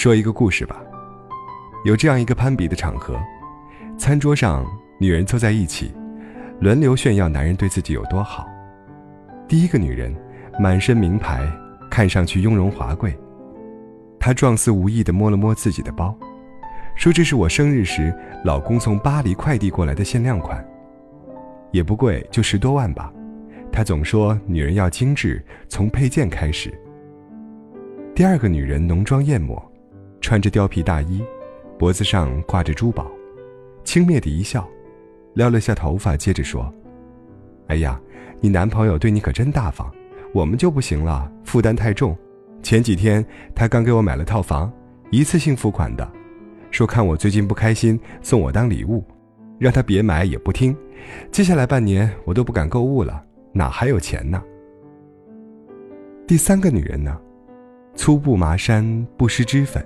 说一个故事吧。有这样一个攀比的场合，餐桌上女人坐在一起，轮流炫耀男人对自己有多好。第一个女人满身名牌，看上去雍容华贵。她状似无意地摸了摸自己的包，说：“这是我生日时老公从巴黎快递过来的限量款，也不贵，就十多万吧。”她总说女人要精致，从配件开始。第二个女人浓妆艳抹，穿着貂皮大衣，脖子上挂着珠宝，轻蔑的一笑，撩了下头发，接着说：“哎呀，你男朋友对你可真大方，我们就不行了，负担太重。前几天他刚给我买了套房，一次性付款的，说看我最近不开心，送我当礼物，让他别买也不听。接下来半年我都不敢购物了，哪还有钱呢？”第三个女人呢？粗布麻衫，不施脂粉。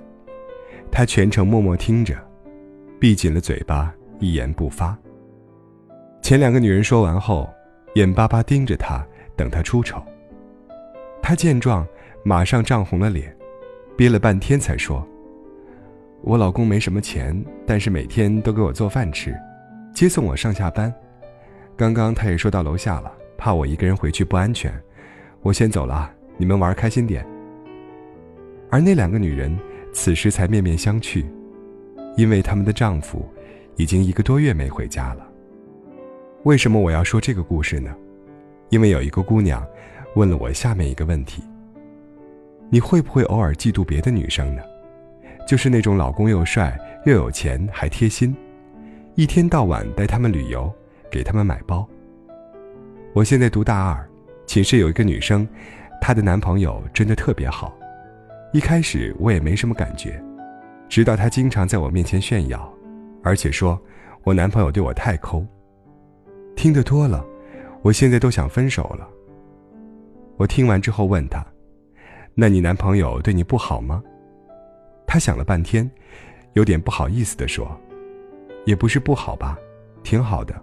他全程默默听着，闭紧了嘴巴，一言不发。前两个女人说完后，眼巴巴盯着他，等他出丑。他见状，马上涨红了脸，憋了半天才说：“我老公没什么钱，但是每天都给我做饭吃，接送我上下班。刚刚他也说到楼下了，怕我一个人回去不安全，我先走了，你们玩开心点。”而那两个女人此时才面面相觑，因为他们的丈夫已经一个多月没回家了。为什么我要说这个故事呢？因为有一个姑娘问了我下面一个问题：你会不会偶尔嫉妒别的女生呢？就是那种老公又帅又有钱还贴心，一天到晚带他们旅游，给他们买包。我现在读大二，寝室有一个女生，她的男朋友真的特别好。一开始我也没什么感觉，直到他经常在我面前炫耀，而且说我男朋友对我太抠。听得多了，我现在都想分手了。我听完之后问他：“那你男朋友对你不好吗？”他想了半天，有点不好意思地说：“也不是不好吧，挺好的。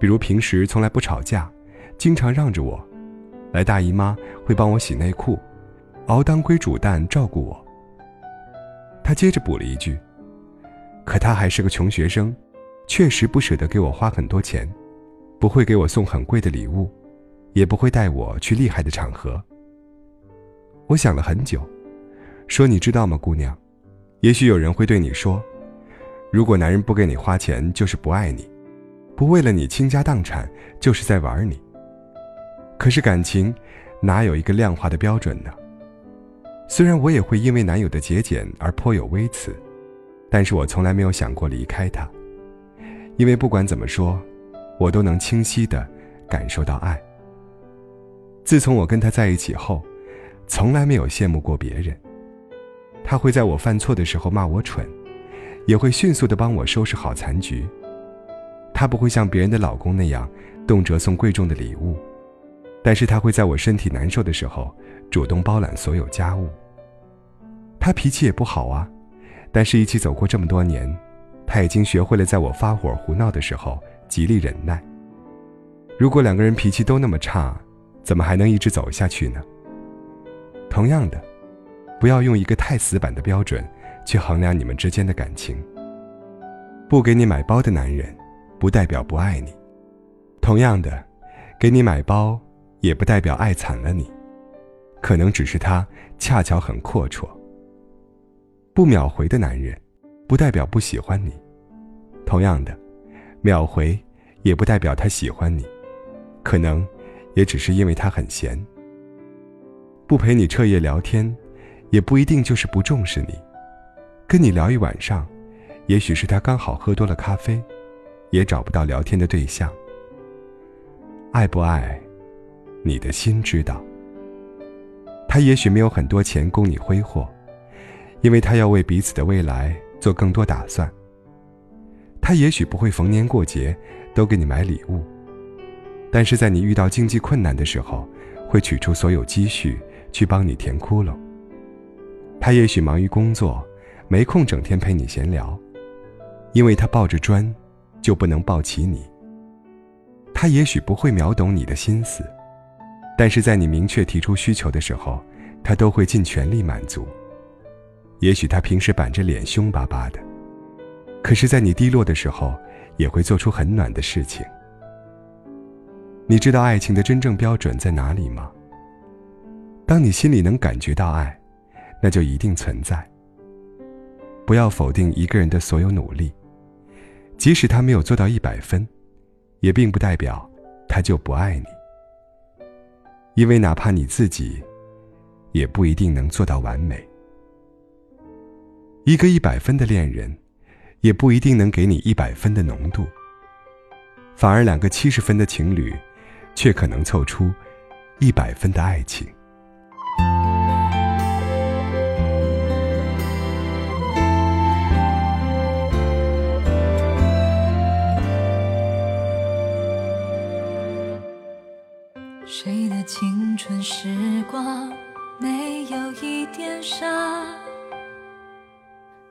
比如平时从来不吵架，经常让着我，来大姨妈会帮我洗内裤。”熬当归煮蛋照顾我。他接着补了一句：“可他还是个穷学生，确实不舍得给我花很多钱，不会给我送很贵的礼物，也不会带我去厉害的场合。”我想了很久，说：“你知道吗，姑娘？也许有人会对你说，如果男人不给你花钱，就是不爱你，不为了你倾家荡产，就是在玩你。可是感情，哪有一个量化的标准呢？”虽然我也会因为男友的节俭而颇有微词，但是我从来没有想过离开他，因为不管怎么说，我都能清晰的感受到爱。自从我跟他在一起后，从来没有羡慕过别人。他会在我犯错的时候骂我蠢，也会迅速的帮我收拾好残局。他不会像别人的老公那样动辄送贵重的礼物，但是他会在我身体难受的时候。主动包揽所有家务。他脾气也不好啊，但是一起走过这么多年，他已经学会了在我发火胡闹的时候极力忍耐。如果两个人脾气都那么差，怎么还能一直走下去呢？同样的，不要用一个太死板的标准去衡量你们之间的感情。不给你买包的男人，不代表不爱你；同样的，给你买包，也不代表爱惨了你。可能只是他恰巧很阔绰。不秒回的男人，不代表不喜欢你；同样的，秒回也不代表他喜欢你，可能也只是因为他很闲。不陪你彻夜聊天，也不一定就是不重视你。跟你聊一晚上，也许是他刚好喝多了咖啡，也找不到聊天的对象。爱不爱，你的心知道。他也许没有很多钱供你挥霍，因为他要为彼此的未来做更多打算。他也许不会逢年过节都给你买礼物，但是在你遇到经济困难的时候，会取出所有积蓄去帮你填窟窿。他也许忙于工作，没空整天陪你闲聊，因为他抱着砖，就不能抱起你。他也许不会秒懂你的心思。但是在你明确提出需求的时候，他都会尽全力满足。也许他平时板着脸凶巴巴的，可是，在你低落的时候，也会做出很暖的事情。你知道爱情的真正标准在哪里吗？当你心里能感觉到爱，那就一定存在。不要否定一个人的所有努力，即使他没有做到一百分，也并不代表他就不爱你。因为哪怕你自己，也不一定能做到完美。一个一百分的恋人，也不一定能给你一百分的浓度。反而两个七十分的情侣，却可能凑出一百分的爱情。时光没有一点伤？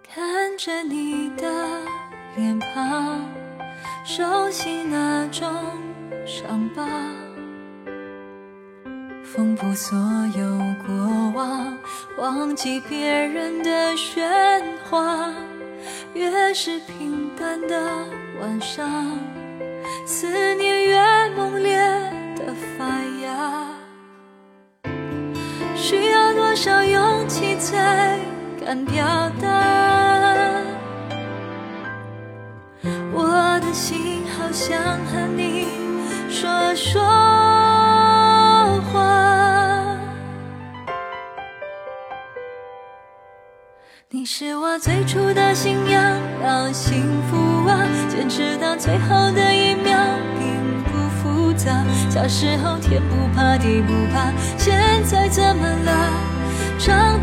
看着你的脸庞，熟悉那种伤疤，缝补所有过往，忘记别人的喧哗。越是平淡的晚上，思念才敢表达？我的心好想和你说说话，你是我最初的信仰，要幸福啊，坚持到最后的一秒，并不复杂。小时候天不怕地不怕，现在怎么了？长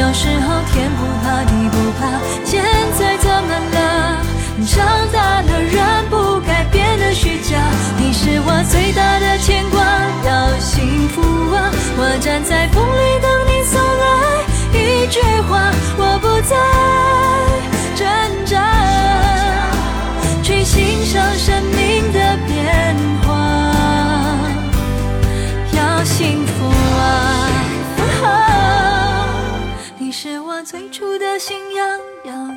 小时候天不怕地不怕，现在怎么了？长大了人不该变得虚假，你是我最大的牵挂，要幸福啊，我站在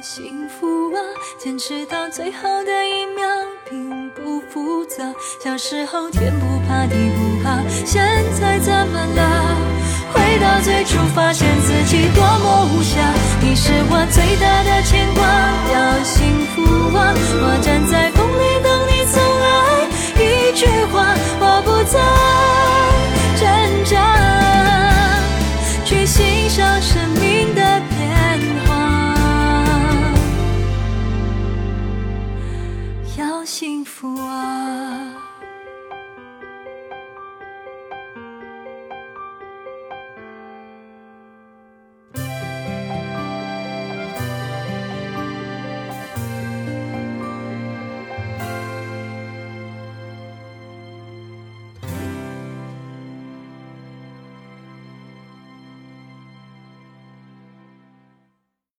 幸福啊！坚持到最后的一秒，并不复杂。小时候天不怕地不怕，现在怎么了？回到最初，发现自己多么无暇。你是我最大的牵挂，要幸福啊！我站在风里等你送来一句话，我不在